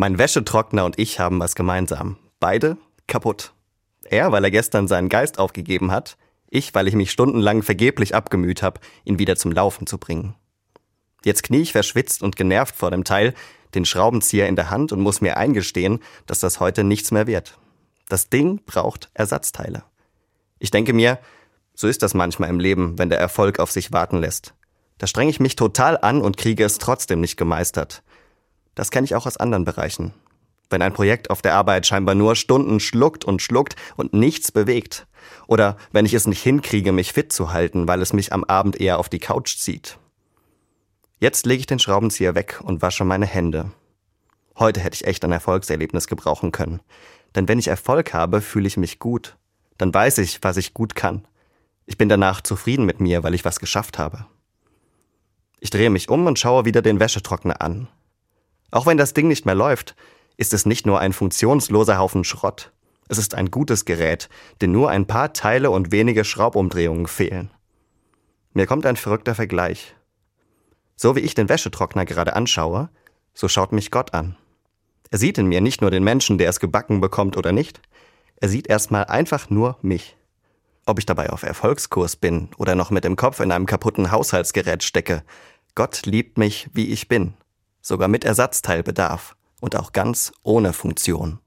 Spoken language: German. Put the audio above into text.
Mein Wäschetrockner und ich haben was gemeinsam. Beide kaputt. Er, weil er gestern seinen Geist aufgegeben hat, ich, weil ich mich stundenlang vergeblich abgemüht habe, ihn wieder zum Laufen zu bringen. Jetzt knie ich verschwitzt und genervt vor dem Teil, den Schraubenzieher in der Hand und muss mir eingestehen, dass das heute nichts mehr wird. Das Ding braucht Ersatzteile. Ich denke mir, so ist das manchmal im Leben, wenn der Erfolg auf sich warten lässt. Da strenge ich mich total an und kriege es trotzdem nicht gemeistert. Das kenne ich auch aus anderen Bereichen. Wenn ein Projekt auf der Arbeit scheinbar nur Stunden schluckt und schluckt und nichts bewegt. Oder wenn ich es nicht hinkriege, mich fit zu halten, weil es mich am Abend eher auf die Couch zieht. Jetzt lege ich den Schraubenzieher weg und wasche meine Hände. Heute hätte ich echt ein Erfolgserlebnis gebrauchen können. Denn wenn ich Erfolg habe, fühle ich mich gut. Dann weiß ich, was ich gut kann. Ich bin danach zufrieden mit mir, weil ich was geschafft habe. Ich drehe mich um und schaue wieder den Wäschetrockner an. Auch wenn das Ding nicht mehr läuft, ist es nicht nur ein funktionsloser Haufen Schrott. Es ist ein gutes Gerät, dem nur ein paar Teile und wenige Schraubumdrehungen fehlen. Mir kommt ein verrückter Vergleich. So wie ich den Wäschetrockner gerade anschaue, so schaut mich Gott an. Er sieht in mir nicht nur den Menschen, der es gebacken bekommt oder nicht, er sieht erstmal einfach nur mich. Ob ich dabei auf Erfolgskurs bin oder noch mit dem Kopf in einem kaputten Haushaltsgerät stecke, Gott liebt mich, wie ich bin, sogar mit Ersatzteilbedarf und auch ganz ohne Funktion.